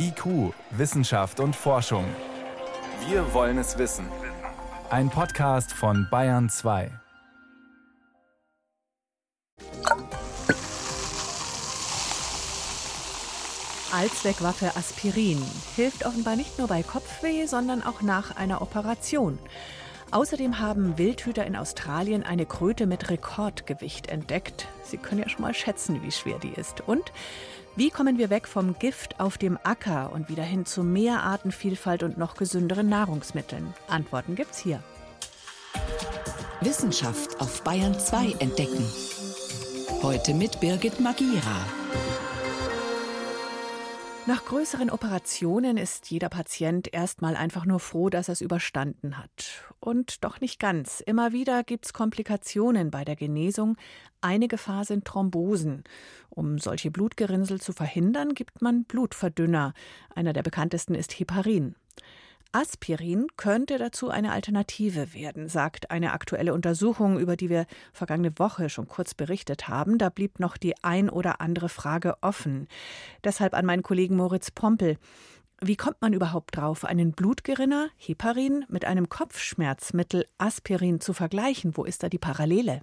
IQ, Wissenschaft und Forschung. Wir wollen es wissen. Ein Podcast von Bayern 2. Allzweckwaffe Aspirin hilft offenbar nicht nur bei Kopfweh, sondern auch nach einer Operation. Außerdem haben Wildhüter in Australien eine Kröte mit Rekordgewicht entdeckt. Sie können ja schon mal schätzen, wie schwer die ist. Und wie kommen wir weg vom Gift auf dem Acker und wieder hin zu mehr Artenvielfalt und noch gesünderen Nahrungsmitteln? Antworten gibt's hier. Wissenschaft auf Bayern 2 entdecken. Heute mit Birgit Magira. Nach größeren Operationen ist jeder Patient erstmal einfach nur froh, dass er es überstanden hat. Und doch nicht ganz. Immer wieder gibt es Komplikationen bei der Genesung. Eine Gefahr sind Thrombosen. Um solche Blutgerinnsel zu verhindern, gibt man Blutverdünner. Einer der bekanntesten ist Heparin. Aspirin könnte dazu eine Alternative werden, sagt eine aktuelle Untersuchung, über die wir vergangene Woche schon kurz berichtet haben. Da blieb noch die ein oder andere Frage offen. Deshalb an meinen Kollegen Moritz Pompel. Wie kommt man überhaupt drauf, einen Blutgerinner, Heparin, mit einem Kopfschmerzmittel Aspirin zu vergleichen? Wo ist da die Parallele?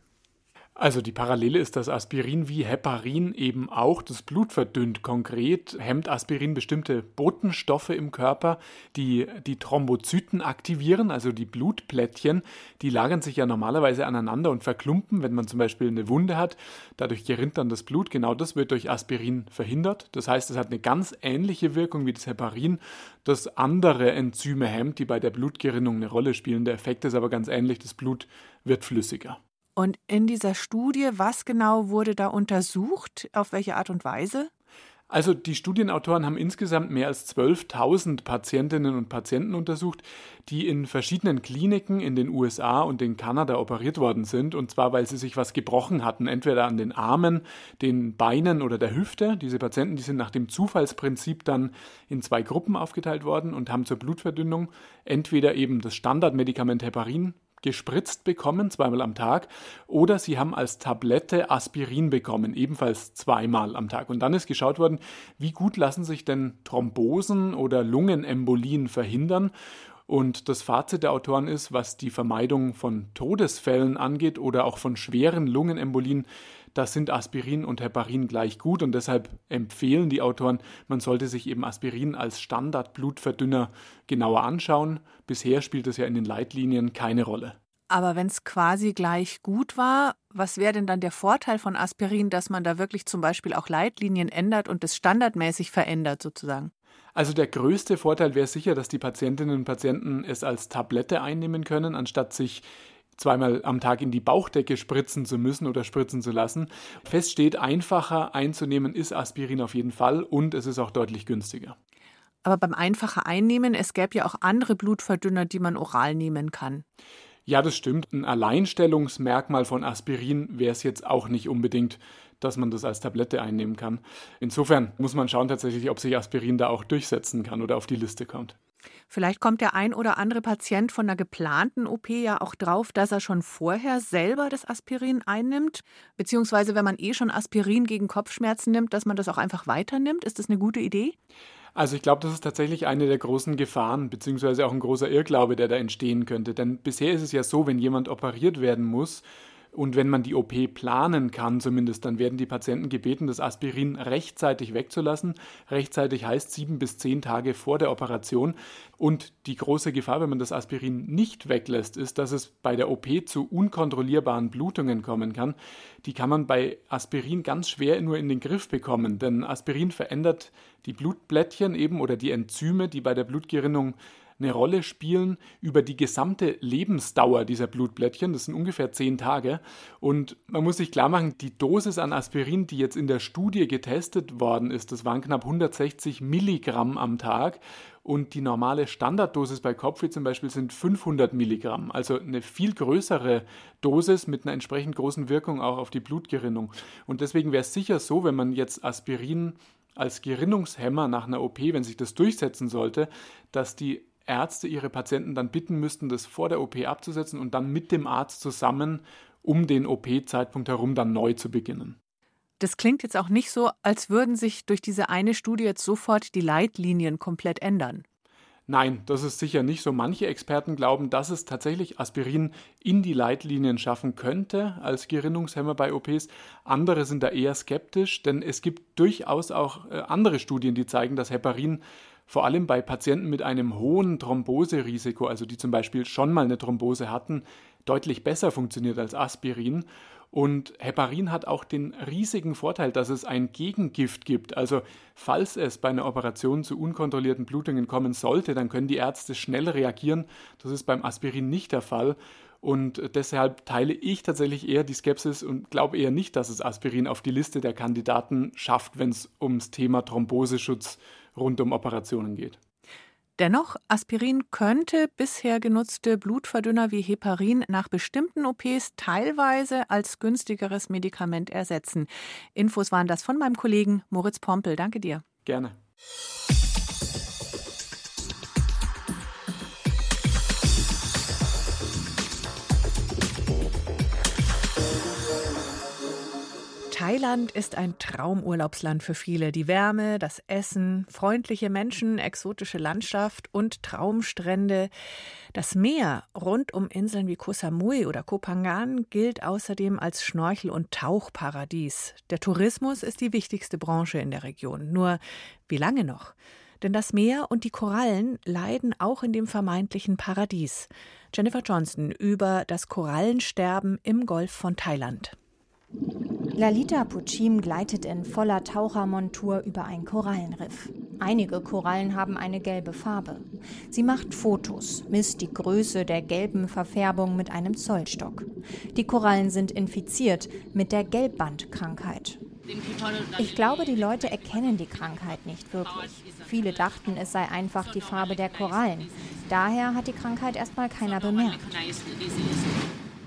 Also die Parallele ist, dass Aspirin wie Heparin eben auch das Blut verdünnt. Konkret hemmt Aspirin bestimmte Botenstoffe im Körper, die die Thrombozyten aktivieren, also die Blutplättchen. Die lagern sich ja normalerweise aneinander und verklumpen, wenn man zum Beispiel eine Wunde hat. Dadurch gerinnt dann das Blut. Genau das wird durch Aspirin verhindert. Das heißt, es hat eine ganz ähnliche Wirkung wie das Heparin, das andere Enzyme hemmt, die bei der Blutgerinnung eine Rolle spielen. Der Effekt ist aber ganz ähnlich. Das Blut wird flüssiger. Und in dieser Studie, was genau wurde da untersucht? Auf welche Art und Weise? Also die Studienautoren haben insgesamt mehr als 12.000 Patientinnen und Patienten untersucht, die in verschiedenen Kliniken in den USA und in Kanada operiert worden sind, und zwar weil sie sich was gebrochen hatten, entweder an den Armen, den Beinen oder der Hüfte. Diese Patienten, die sind nach dem Zufallsprinzip dann in zwei Gruppen aufgeteilt worden und haben zur Blutverdünnung entweder eben das Standardmedikament Heparin gespritzt bekommen, zweimal am Tag, oder sie haben als Tablette Aspirin bekommen, ebenfalls zweimal am Tag. Und dann ist geschaut worden, wie gut lassen sich denn Thrombosen oder Lungenembolien verhindern. Und das Fazit der Autoren ist, was die Vermeidung von Todesfällen angeht oder auch von schweren Lungenembolien, da sind Aspirin und Heparin gleich gut und deshalb empfehlen die Autoren, man sollte sich eben Aspirin als Standardblutverdünner genauer anschauen. Bisher spielt es ja in den Leitlinien keine Rolle. Aber wenn es quasi gleich gut war, was wäre denn dann der Vorteil von Aspirin, dass man da wirklich zum Beispiel auch Leitlinien ändert und es standardmäßig verändert sozusagen? Also der größte Vorteil wäre sicher, dass die Patientinnen und Patienten es als Tablette einnehmen können, anstatt sich zweimal am Tag in die Bauchdecke spritzen zu müssen oder spritzen zu lassen. Fest steht, einfacher einzunehmen ist Aspirin auf jeden Fall und es ist auch deutlich günstiger. Aber beim einfacher Einnehmen, es gäbe ja auch andere Blutverdünner, die man oral nehmen kann. Ja, das stimmt. Ein Alleinstellungsmerkmal von Aspirin wäre es jetzt auch nicht unbedingt, dass man das als Tablette einnehmen kann. Insofern muss man schauen tatsächlich, ob sich Aspirin da auch durchsetzen kann oder auf die Liste kommt. Vielleicht kommt der ein oder andere Patient von einer geplanten OP ja auch drauf, dass er schon vorher selber das Aspirin einnimmt, beziehungsweise wenn man eh schon Aspirin gegen Kopfschmerzen nimmt, dass man das auch einfach weiternimmt. Ist das eine gute Idee? Also ich glaube, das ist tatsächlich eine der großen Gefahren, beziehungsweise auch ein großer Irrglaube, der da entstehen könnte. Denn bisher ist es ja so, wenn jemand operiert werden muss, und wenn man die OP planen kann, zumindest, dann werden die Patienten gebeten, das Aspirin rechtzeitig wegzulassen. Rechtzeitig heißt sieben bis zehn Tage vor der Operation. Und die große Gefahr, wenn man das Aspirin nicht weglässt, ist, dass es bei der OP zu unkontrollierbaren Blutungen kommen kann. Die kann man bei Aspirin ganz schwer nur in den Griff bekommen, denn Aspirin verändert die Blutblättchen eben oder die Enzyme, die bei der Blutgerinnung eine Rolle spielen über die gesamte Lebensdauer dieser Blutblättchen. Das sind ungefähr zehn Tage. Und man muss sich klar machen, die Dosis an Aspirin, die jetzt in der Studie getestet worden ist, das waren knapp 160 Milligramm am Tag. Und die normale Standarddosis bei Kopfweh zum Beispiel sind 500 Milligramm. Also eine viel größere Dosis mit einer entsprechend großen Wirkung auch auf die Blutgerinnung. Und deswegen wäre es sicher so, wenn man jetzt Aspirin als Gerinnungshemmer nach einer OP, wenn sich das durchsetzen sollte, dass die Ärzte ihre Patienten dann bitten müssten, das vor der OP abzusetzen und dann mit dem Arzt zusammen um den OP-Zeitpunkt herum dann neu zu beginnen. Das klingt jetzt auch nicht so, als würden sich durch diese eine Studie jetzt sofort die Leitlinien komplett ändern. Nein, das ist sicher nicht so. Manche Experten glauben, dass es tatsächlich Aspirin in die Leitlinien schaffen könnte als Gerinnungshemmer bei OPs. Andere sind da eher skeptisch, denn es gibt durchaus auch äh, andere Studien, die zeigen, dass Heparin vor allem bei Patienten mit einem hohen Thromboserisiko, also die zum Beispiel schon mal eine Thrombose hatten, deutlich besser funktioniert als Aspirin. Und Heparin hat auch den riesigen Vorteil, dass es ein Gegengift gibt. Also falls es bei einer Operation zu unkontrollierten Blutungen kommen sollte, dann können die Ärzte schnell reagieren. Das ist beim Aspirin nicht der Fall. Und deshalb teile ich tatsächlich eher die Skepsis und glaube eher nicht, dass es Aspirin auf die Liste der Kandidaten schafft, wenn es ums Thema Thromboseschutz rund um Operationen geht. Dennoch, Aspirin könnte bisher genutzte Blutverdünner wie Heparin nach bestimmten OPs teilweise als günstigeres Medikament ersetzen. Infos waren das von meinem Kollegen Moritz Pompel. Danke dir. Gerne. Thailand ist ein Traumurlaubsland für viele. Die Wärme, das Essen, freundliche Menschen, exotische Landschaft und Traumstrände. Das Meer rund um Inseln wie Koh Samui oder Koh Phangan gilt außerdem als Schnorchel- und Tauchparadies. Der Tourismus ist die wichtigste Branche in der Region. Nur wie lange noch? Denn das Meer und die Korallen leiden auch in dem vermeintlichen Paradies. Jennifer Johnson über das Korallensterben im Golf von Thailand. Lalita Puchim gleitet in voller Tauchermontur über ein Korallenriff. Einige Korallen haben eine gelbe Farbe. Sie macht Fotos, misst die Größe der gelben Verfärbung mit einem Zollstock. Die Korallen sind infiziert mit der Gelbbandkrankheit. Ich glaube, die Leute erkennen die Krankheit nicht wirklich. Viele dachten, es sei einfach die Farbe der Korallen. Daher hat die Krankheit erstmal keiner bemerkt.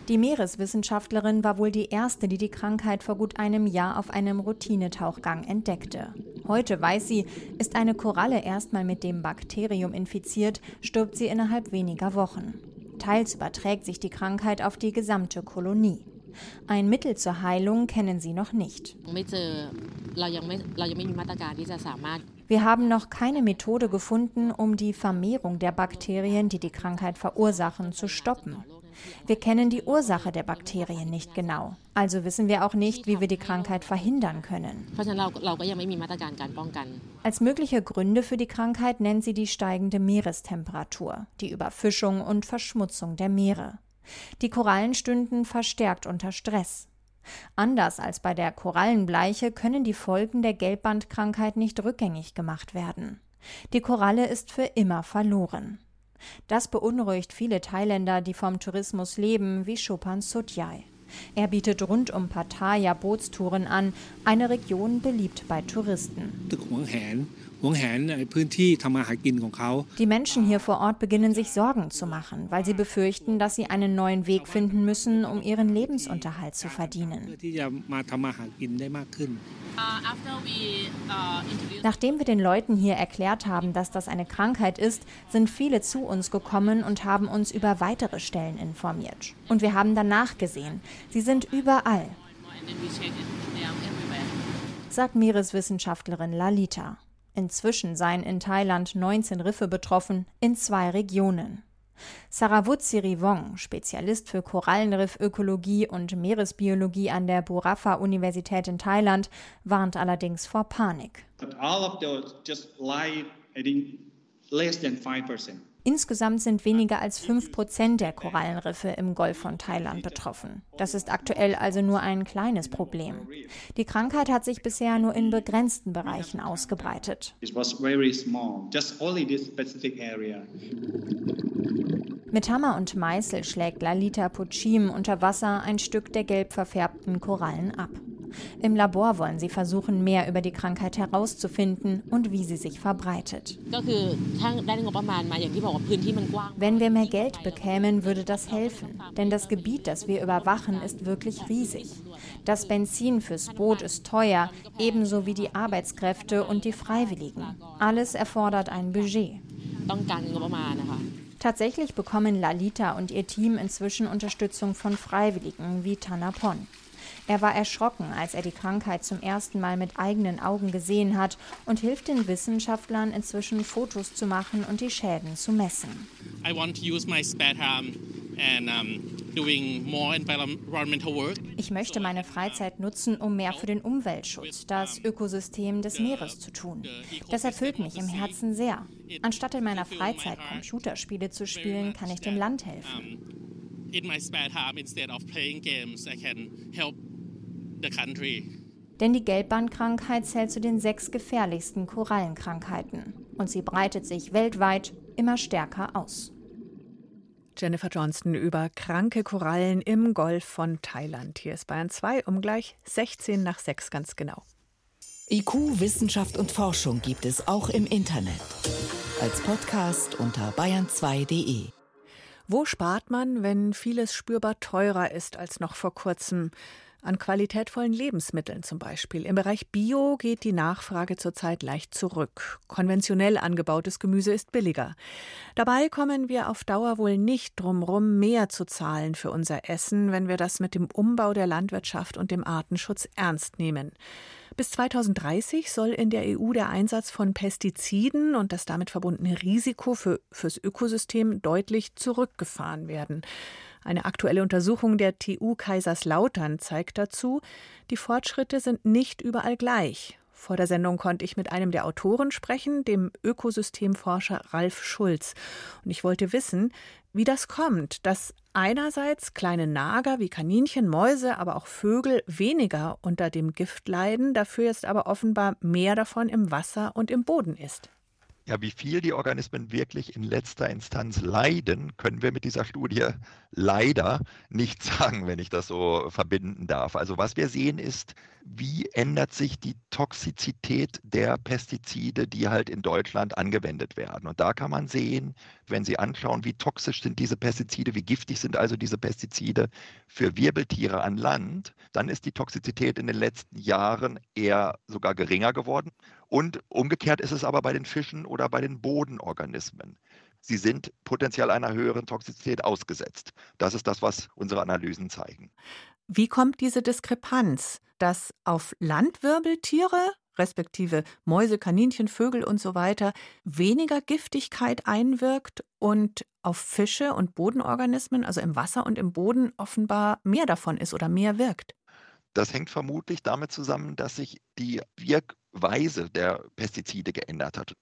Die Meereswissenschaftlerin war wohl die erste, die die Krankheit vor gut einem Jahr auf einem Routinetauchgang entdeckte. Heute weiß sie, ist eine Koralle erstmal mit dem Bakterium infiziert, stirbt sie innerhalb weniger Wochen. Teils überträgt sich die Krankheit auf die gesamte Kolonie. Ein Mittel zur Heilung kennen sie noch nicht. Wir haben noch keine Methode gefunden, um die Vermehrung der Bakterien, die die Krankheit verursachen, zu stoppen. Wir kennen die Ursache der Bakterien nicht genau, also wissen wir auch nicht, wie wir die Krankheit verhindern können. Als mögliche Gründe für die Krankheit nennt sie die steigende Meerestemperatur, die Überfischung und Verschmutzung der Meere. Die Korallen stünden verstärkt unter Stress. Anders als bei der Korallenbleiche können die Folgen der Gelbbandkrankheit nicht rückgängig gemacht werden. Die Koralle ist für immer verloren. Das beunruhigt viele Thailänder, die vom Tourismus leben, wie Chopin Sotyai. Er bietet rund um Pattaya Bootstouren an, eine Region beliebt bei Touristen. Die Menschen hier vor Ort beginnen sich Sorgen zu machen, weil sie befürchten, dass sie einen neuen Weg finden müssen, um ihren Lebensunterhalt zu verdienen. Nachdem wir den Leuten hier erklärt haben, dass das eine Krankheit ist, sind viele zu uns gekommen und haben uns über weitere Stellen informiert. Und wir haben danach gesehen. Sie sind überall sagt Meereswissenschaftlerin Lalita. Inzwischen seien in Thailand 19 Riffe betroffen, in zwei Regionen. Saravut Sirivong, Spezialist für Korallenriffökologie und Meeresbiologie an der Burapha-Universität in Thailand, warnt allerdings vor Panik. But all of those just lie, I think, less than 5%. Insgesamt sind weniger als 5 Prozent der Korallenriffe im Golf von Thailand betroffen. Das ist aktuell also nur ein kleines Problem. Die Krankheit hat sich bisher nur in begrenzten Bereichen ausgebreitet. Mit Hammer und Meißel schlägt Lalita Puchim unter Wasser ein Stück der gelb verfärbten Korallen ab. Im Labor wollen sie versuchen, mehr über die Krankheit herauszufinden und wie sie sich verbreitet. Wenn wir mehr Geld bekämen, würde das helfen, denn das Gebiet, das wir überwachen, ist wirklich riesig. Das Benzin fürs Boot ist teuer, ebenso wie die Arbeitskräfte und die Freiwilligen. Alles erfordert ein Budget. Tatsächlich bekommen Lalita und ihr Team inzwischen Unterstützung von Freiwilligen wie Tanapon. Er war erschrocken, als er die Krankheit zum ersten Mal mit eigenen Augen gesehen hat und hilft den Wissenschaftlern inzwischen Fotos zu machen und die Schäden zu messen. I want to use my spare time and um. Ich möchte meine Freizeit nutzen, um mehr für den Umweltschutz, das Ökosystem des Meeres zu tun. Das erfüllt mich im Herzen sehr. Anstatt in meiner Freizeit Computerspiele zu spielen, kann ich dem Land helfen. In my spare time, instead of playing games, I can help the country. Denn die Gelbbandkrankheit zählt zu den sechs gefährlichsten Korallenkrankheiten. Und sie breitet sich weltweit immer stärker aus. Jennifer Johnston über kranke Korallen im Golf von Thailand. Hier ist Bayern 2 um gleich 16 nach 6 ganz genau. IQ, Wissenschaft und Forschung gibt es auch im Internet. Als Podcast unter bayern2.de. Wo spart man, wenn vieles spürbar teurer ist als noch vor kurzem? An qualitätvollen Lebensmitteln zum Beispiel. Im Bereich Bio geht die Nachfrage zurzeit leicht zurück. Konventionell angebautes Gemüse ist billiger. Dabei kommen wir auf Dauer wohl nicht drumrum, mehr zu zahlen für unser Essen, wenn wir das mit dem Umbau der Landwirtschaft und dem Artenschutz ernst nehmen. Bis 2030 soll in der EU der Einsatz von Pestiziden und das damit verbundene Risiko für, fürs Ökosystem deutlich zurückgefahren werden. Eine aktuelle Untersuchung der TU Kaiserslautern zeigt dazu, die Fortschritte sind nicht überall gleich. Vor der Sendung konnte ich mit einem der Autoren sprechen, dem Ökosystemforscher Ralf Schulz. Und ich wollte wissen, wie das kommt, dass einerseits kleine Nager wie Kaninchen, Mäuse, aber auch Vögel weniger unter dem Gift leiden, dafür jetzt aber offenbar mehr davon im Wasser und im Boden ist. Ja, wie viel die Organismen wirklich in letzter Instanz leiden, können wir mit dieser Studie leider nicht sagen, wenn ich das so verbinden darf. Also was wir sehen ist, wie ändert sich die Toxizität der Pestizide, die halt in Deutschland angewendet werden. Und da kann man sehen, wenn Sie anschauen, wie toxisch sind diese Pestizide, wie giftig sind also diese Pestizide für Wirbeltiere an Land, dann ist die Toxizität in den letzten Jahren eher sogar geringer geworden. Und umgekehrt ist es aber bei den Fischen oder bei den Bodenorganismen. Sie sind potenziell einer höheren Toxizität ausgesetzt. Das ist das, was unsere Analysen zeigen. Wie kommt diese Diskrepanz, dass auf Landwirbeltiere, respektive Mäuse, Kaninchen, Vögel und so weiter, weniger Giftigkeit einwirkt und auf Fische und Bodenorganismen, also im Wasser und im Boden, offenbar mehr davon ist oder mehr wirkt? Das hängt vermutlich damit zusammen, dass sich die Wirkweise der Pestizide geändert hat.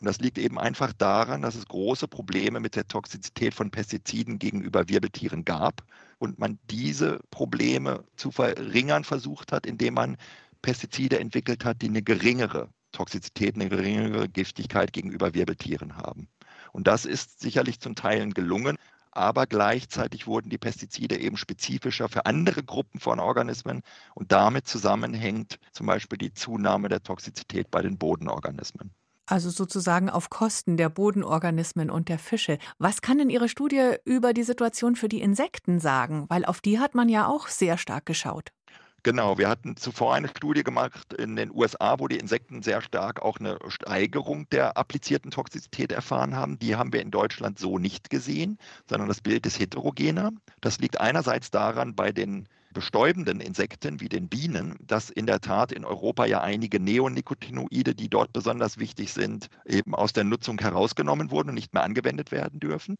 Und das liegt eben einfach daran, dass es große Probleme mit der Toxizität von Pestiziden gegenüber Wirbeltieren gab und man diese Probleme zu verringern versucht hat, indem man Pestizide entwickelt hat, die eine geringere Toxizität, eine geringere Giftigkeit gegenüber Wirbeltieren haben. Und das ist sicherlich zum Teil gelungen, aber gleichzeitig wurden die Pestizide eben spezifischer für andere Gruppen von Organismen und damit zusammenhängt zum Beispiel die Zunahme der Toxizität bei den Bodenorganismen. Also sozusagen auf Kosten der Bodenorganismen und der Fische. Was kann denn Ihre Studie über die Situation für die Insekten sagen? Weil auf die hat man ja auch sehr stark geschaut. Genau, wir hatten zuvor eine Studie gemacht in den USA, wo die Insekten sehr stark auch eine Steigerung der applizierten Toxizität erfahren haben. Die haben wir in Deutschland so nicht gesehen, sondern das Bild ist heterogener. Das liegt einerseits daran bei den bestäubenden Insekten wie den Bienen, dass in der Tat in Europa ja einige Neonicotinoide, die dort besonders wichtig sind, eben aus der Nutzung herausgenommen wurden und nicht mehr angewendet werden dürfen.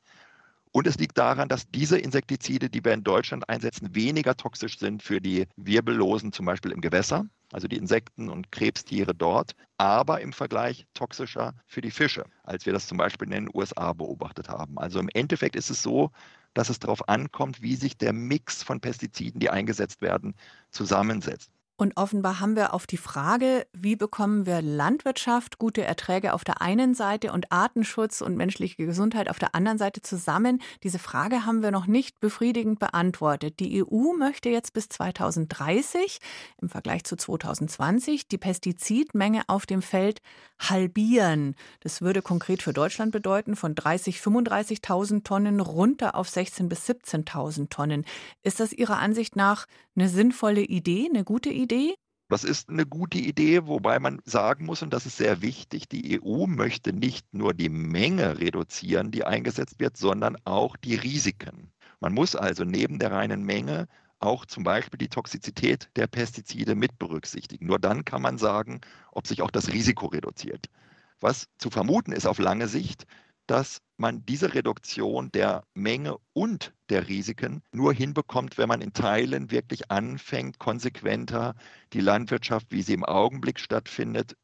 Und es liegt daran, dass diese Insektizide, die wir in Deutschland einsetzen, weniger toxisch sind für die Wirbellosen, zum Beispiel im Gewässer, also die Insekten und Krebstiere dort, aber im Vergleich toxischer für die Fische, als wir das zum Beispiel in den USA beobachtet haben. Also im Endeffekt ist es so, dass es darauf ankommt, wie sich der Mix von Pestiziden, die eingesetzt werden, zusammensetzt. Und offenbar haben wir auf die Frage, wie bekommen wir Landwirtschaft, gute Erträge auf der einen Seite und Artenschutz und menschliche Gesundheit auf der anderen Seite zusammen, diese Frage haben wir noch nicht befriedigend beantwortet. Die EU möchte jetzt bis 2030 im Vergleich zu 2020 die Pestizidmenge auf dem Feld halbieren. Das würde konkret für Deutschland bedeuten, von 30, 35.000 Tonnen runter auf 16 bis 17.000 Tonnen. Ist das Ihrer Ansicht nach eine sinnvolle Idee, eine gute Idee? Das ist eine gute Idee, wobei man sagen muss, und das ist sehr wichtig, die EU möchte nicht nur die Menge reduzieren, die eingesetzt wird, sondern auch die Risiken. Man muss also neben der reinen Menge auch zum Beispiel die Toxizität der Pestizide mit berücksichtigen. Nur dann kann man sagen, ob sich auch das Risiko reduziert. Was zu vermuten ist auf lange Sicht, dass man diese Reduktion der Menge und der Risiken nur hinbekommt, wenn man in Teilen wirklich anfängt, konsequenter die Landwirtschaft, wie sie im Augenblick stattfindet,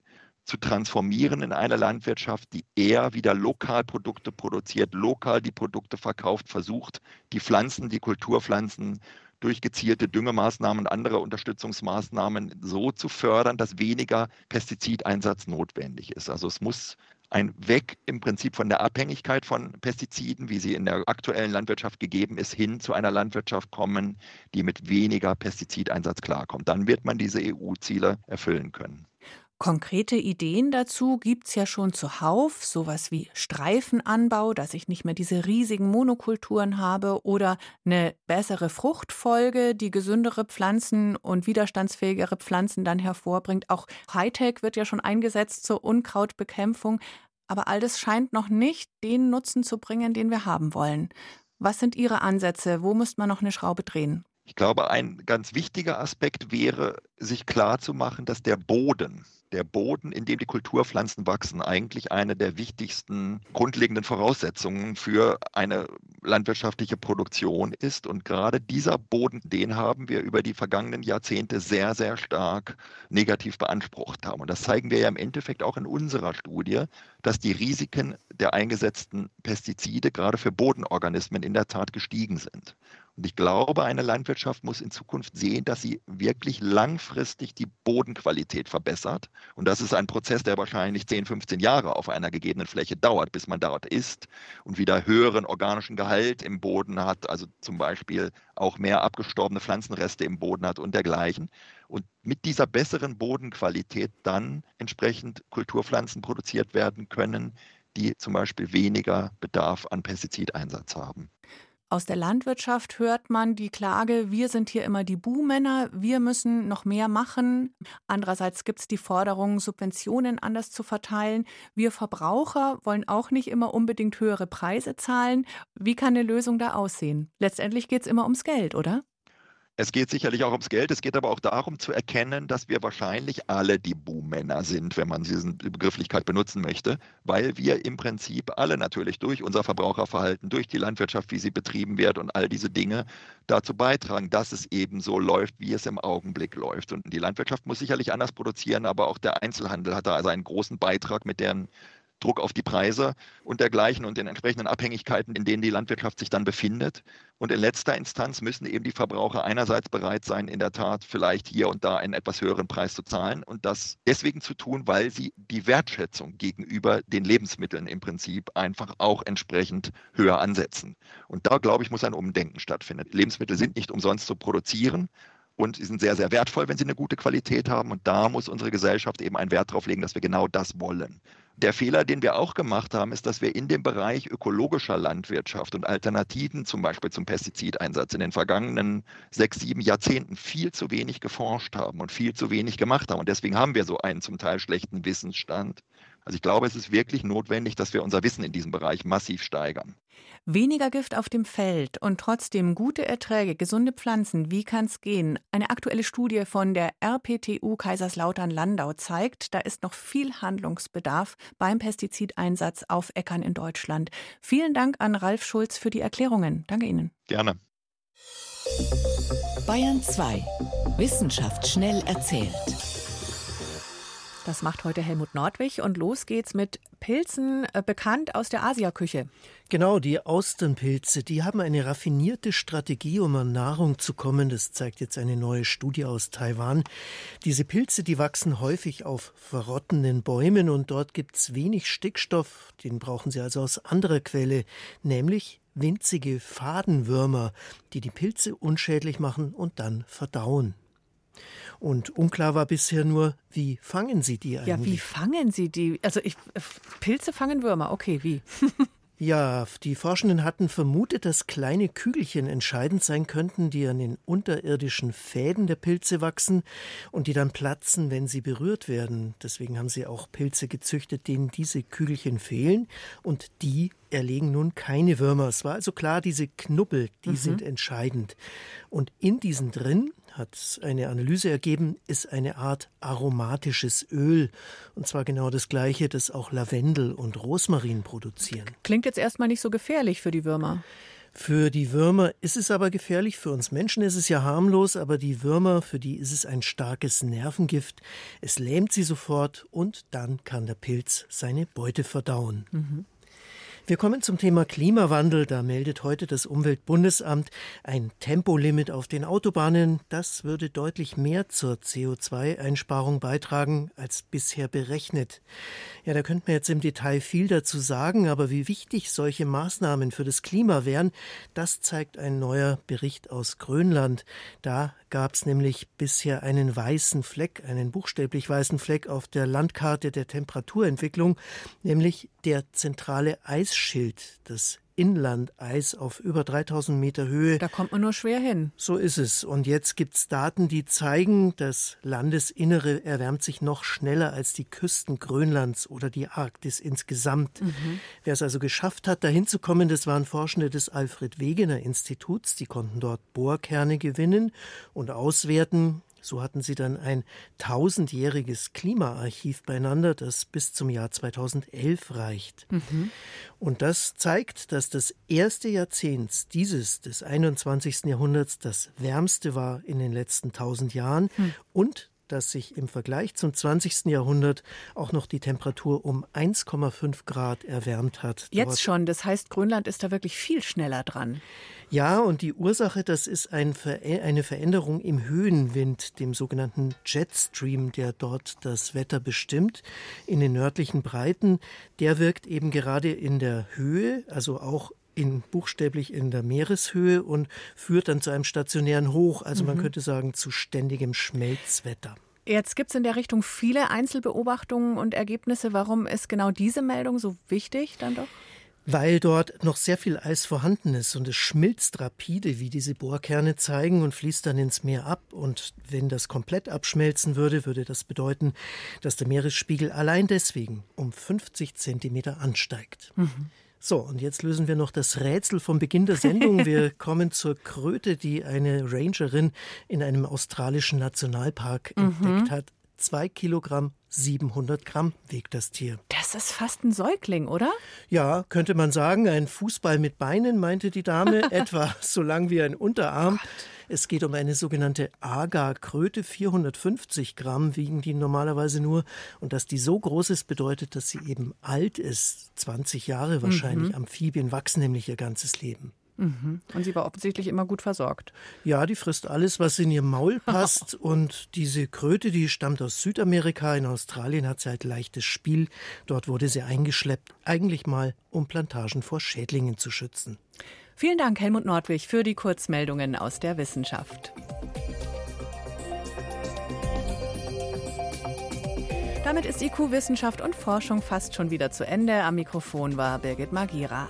zu transformieren in eine Landwirtschaft, die eher wieder lokal Produkte produziert, lokal die Produkte verkauft, versucht, die Pflanzen, die Kulturpflanzen durch gezielte Düngemaßnahmen und andere Unterstützungsmaßnahmen so zu fördern, dass weniger Pestizideinsatz notwendig ist. Also es muss ein Weg im Prinzip von der Abhängigkeit von Pestiziden, wie sie in der aktuellen Landwirtschaft gegeben ist, hin zu einer Landwirtschaft kommen, die mit weniger Pestizideinsatz klarkommt. Dann wird man diese EU-Ziele erfüllen können. Konkrete Ideen dazu gibt es ja schon zuhauf, sowas wie Streifenanbau, dass ich nicht mehr diese riesigen Monokulturen habe oder eine bessere Fruchtfolge, die gesündere Pflanzen und widerstandsfähigere Pflanzen dann hervorbringt. Auch Hightech wird ja schon eingesetzt zur Unkrautbekämpfung, aber all das scheint noch nicht den Nutzen zu bringen, den wir haben wollen. Was sind Ihre Ansätze? Wo müsste man noch eine Schraube drehen? Ich glaube, ein ganz wichtiger Aspekt wäre, sich klarzumachen, dass der Boden, der Boden, in dem die Kulturpflanzen wachsen, eigentlich eine der wichtigsten grundlegenden Voraussetzungen für eine landwirtschaftliche Produktion ist. Und gerade dieser Boden, den haben wir über die vergangenen Jahrzehnte sehr, sehr stark negativ beansprucht haben. Und das zeigen wir ja im Endeffekt auch in unserer Studie, dass die Risiken der eingesetzten Pestizide gerade für Bodenorganismen in der Tat gestiegen sind. Und ich glaube, eine Landwirtschaft muss in Zukunft sehen, dass sie wirklich langfristig die Bodenqualität verbessert. Und das ist ein Prozess, der wahrscheinlich 10, 15 Jahre auf einer gegebenen Fläche dauert, bis man dort ist und wieder höheren organischen Gehalt im Boden hat, also zum Beispiel auch mehr abgestorbene Pflanzenreste im Boden hat und dergleichen. Und mit dieser besseren Bodenqualität dann entsprechend Kulturpflanzen produziert werden können, die zum Beispiel weniger Bedarf an Pestizideinsatz haben. Aus der Landwirtschaft hört man die Klage, wir sind hier immer die Buhmänner, wir müssen noch mehr machen. Andererseits gibt es die Forderung, Subventionen anders zu verteilen. Wir Verbraucher wollen auch nicht immer unbedingt höhere Preise zahlen. Wie kann eine Lösung da aussehen? Letztendlich geht es immer ums Geld, oder? Es geht sicherlich auch ums Geld, es geht aber auch darum zu erkennen, dass wir wahrscheinlich alle die Buhmänner sind, wenn man diese Begrifflichkeit benutzen möchte, weil wir im Prinzip alle natürlich durch unser Verbraucherverhalten, durch die Landwirtschaft, wie sie betrieben wird und all diese Dinge dazu beitragen, dass es eben so läuft, wie es im Augenblick läuft. Und die Landwirtschaft muss sicherlich anders produzieren, aber auch der Einzelhandel hat da also einen großen Beitrag mit deren Druck auf die Preise und dergleichen und den entsprechenden Abhängigkeiten, in denen die Landwirtschaft sich dann befindet. Und in letzter Instanz müssen eben die Verbraucher einerseits bereit sein, in der Tat vielleicht hier und da einen etwas höheren Preis zu zahlen und das deswegen zu tun, weil sie die Wertschätzung gegenüber den Lebensmitteln im Prinzip einfach auch entsprechend höher ansetzen. Und da, glaube ich, muss ein Umdenken stattfinden. Lebensmittel sind nicht umsonst zu produzieren und sie sind sehr, sehr wertvoll, wenn sie eine gute Qualität haben. Und da muss unsere Gesellschaft eben einen Wert drauf legen, dass wir genau das wollen. Der Fehler, den wir auch gemacht haben, ist, dass wir in dem Bereich ökologischer Landwirtschaft und Alternativen, zum Beispiel zum Pestizideinsatz, in den vergangenen sechs, sieben Jahrzehnten viel zu wenig geforscht haben und viel zu wenig gemacht haben. Und deswegen haben wir so einen zum Teil schlechten Wissensstand. Also ich glaube, es ist wirklich notwendig, dass wir unser Wissen in diesem Bereich massiv steigern. Weniger Gift auf dem Feld und trotzdem gute Erträge, gesunde Pflanzen, wie kann es gehen? Eine aktuelle Studie von der RPTU Kaiserslautern-Landau zeigt, da ist noch viel Handlungsbedarf beim Pestizideinsatz auf Äckern in Deutschland. Vielen Dank an Ralf Schulz für die Erklärungen. Danke Ihnen. Gerne. Bayern 2. Wissenschaft schnell erzählt. Das macht heute Helmut Nordwig und los geht's mit Pilzen, äh, bekannt aus der Asiaküche. Genau, die Austernpilze, die haben eine raffinierte Strategie, um an Nahrung zu kommen. Das zeigt jetzt eine neue Studie aus Taiwan. Diese Pilze, die wachsen häufig auf verrottenden Bäumen und dort gibt's wenig Stickstoff. Den brauchen sie also aus anderer Quelle, nämlich winzige Fadenwürmer, die die Pilze unschädlich machen und dann verdauen. Und unklar war bisher nur, wie fangen Sie die eigentlich? Ja, wie fangen Sie die? Also ich, Pilze fangen Würmer, okay, wie? Ja, die Forschenden hatten vermutet, dass kleine Kügelchen entscheidend sein könnten, die an den unterirdischen Fäden der Pilze wachsen und die dann platzen, wenn sie berührt werden. Deswegen haben sie auch Pilze gezüchtet, denen diese Kügelchen fehlen und die erlegen nun keine Würmer. Es war also klar, diese Knubbel, die mhm. sind entscheidend. Und in diesen drin hat eine Analyse ergeben, ist eine Art aromatisches Öl. Und zwar genau das gleiche, das auch Lavendel und Rosmarin produzieren. Klingt jetzt erstmal nicht so gefährlich für die Würmer. Für die Würmer ist es aber gefährlich, für uns Menschen ist es ja harmlos, aber die Würmer, für die ist es ein starkes Nervengift. Es lähmt sie sofort und dann kann der Pilz seine Beute verdauen. Mhm. Wir kommen zum Thema Klimawandel. Da meldet heute das Umweltbundesamt ein Tempolimit auf den Autobahnen. Das würde deutlich mehr zur CO2-Einsparung beitragen als bisher berechnet. Ja, da könnte man jetzt im Detail viel dazu sagen, aber wie wichtig solche Maßnahmen für das Klima wären, das zeigt ein neuer Bericht aus Grönland. Da gab es nämlich bisher einen weißen Fleck, einen buchstäblich weißen Fleck auf der Landkarte der Temperaturentwicklung, nämlich der zentrale Eisschild, das Inlandeis auf über 3000 Meter Höhe. Da kommt man nur schwer hin. So ist es. Und jetzt gibt es Daten, die zeigen, das Landesinnere erwärmt sich noch schneller als die Küsten Grönlands oder die Arktis insgesamt. Mhm. Wer es also geschafft hat, dahin zu kommen, das waren Forschende des Alfred Wegener Instituts. Die konnten dort Bohrkerne gewinnen und auswerten. So hatten sie dann ein tausendjähriges Klimaarchiv beieinander, das bis zum Jahr 2011 reicht. Mhm. Und das zeigt, dass das erste Jahrzehnt dieses des 21. Jahrhunderts das wärmste war in den letzten tausend Jahren mhm. und dass sich im Vergleich zum 20. Jahrhundert auch noch die Temperatur um 1,5 Grad erwärmt hat. Jetzt schon, das heißt, Grönland ist da wirklich viel schneller dran. Ja, und die Ursache, das ist ein Ver eine Veränderung im Höhenwind, dem sogenannten Jetstream, der dort das Wetter bestimmt, in den nördlichen Breiten. Der wirkt eben gerade in der Höhe, also auch in, buchstäblich in der Meereshöhe und führt dann zu einem stationären Hoch, also mhm. man könnte sagen zu ständigem Schmelzwetter. Jetzt gibt es in der Richtung viele Einzelbeobachtungen und Ergebnisse. Warum ist genau diese Meldung so wichtig dann doch? Weil dort noch sehr viel Eis vorhanden ist und es schmilzt rapide, wie diese Bohrkerne zeigen, und fließt dann ins Meer ab. Und wenn das komplett abschmelzen würde, würde das bedeuten, dass der Meeresspiegel allein deswegen um 50 Zentimeter ansteigt. Mhm. So, und jetzt lösen wir noch das Rätsel vom Beginn der Sendung. Wir kommen zur Kröte, die eine Rangerin in einem australischen Nationalpark mhm. entdeckt hat. Zwei Kilogramm 700 Gramm wiegt das Tier. Das ist fast ein Säugling, oder? Ja, könnte man sagen. Ein Fußball mit Beinen, meinte die Dame, etwa so lang wie ein Unterarm. Gott. Es geht um eine sogenannte Agar-Kröte. 450 Gramm wiegen die normalerweise nur. Und dass die so groß ist, bedeutet, dass sie eben alt ist. 20 Jahre wahrscheinlich. Mhm. Amphibien wachsen nämlich ihr ganzes Leben. Mhm. Und sie war offensichtlich immer gut versorgt. Ja, die frisst alles, was in ihr Maul passt. und diese Kröte, die stammt aus Südamerika. In Australien hat sie halt leichtes Spiel. Dort wurde sie eingeschleppt, eigentlich mal, um Plantagen vor Schädlingen zu schützen. Vielen Dank, Helmut Nordwig, für die Kurzmeldungen aus der Wissenschaft. Damit ist IQ Wissenschaft und Forschung fast schon wieder zu Ende. Am Mikrofon war Birgit Magira.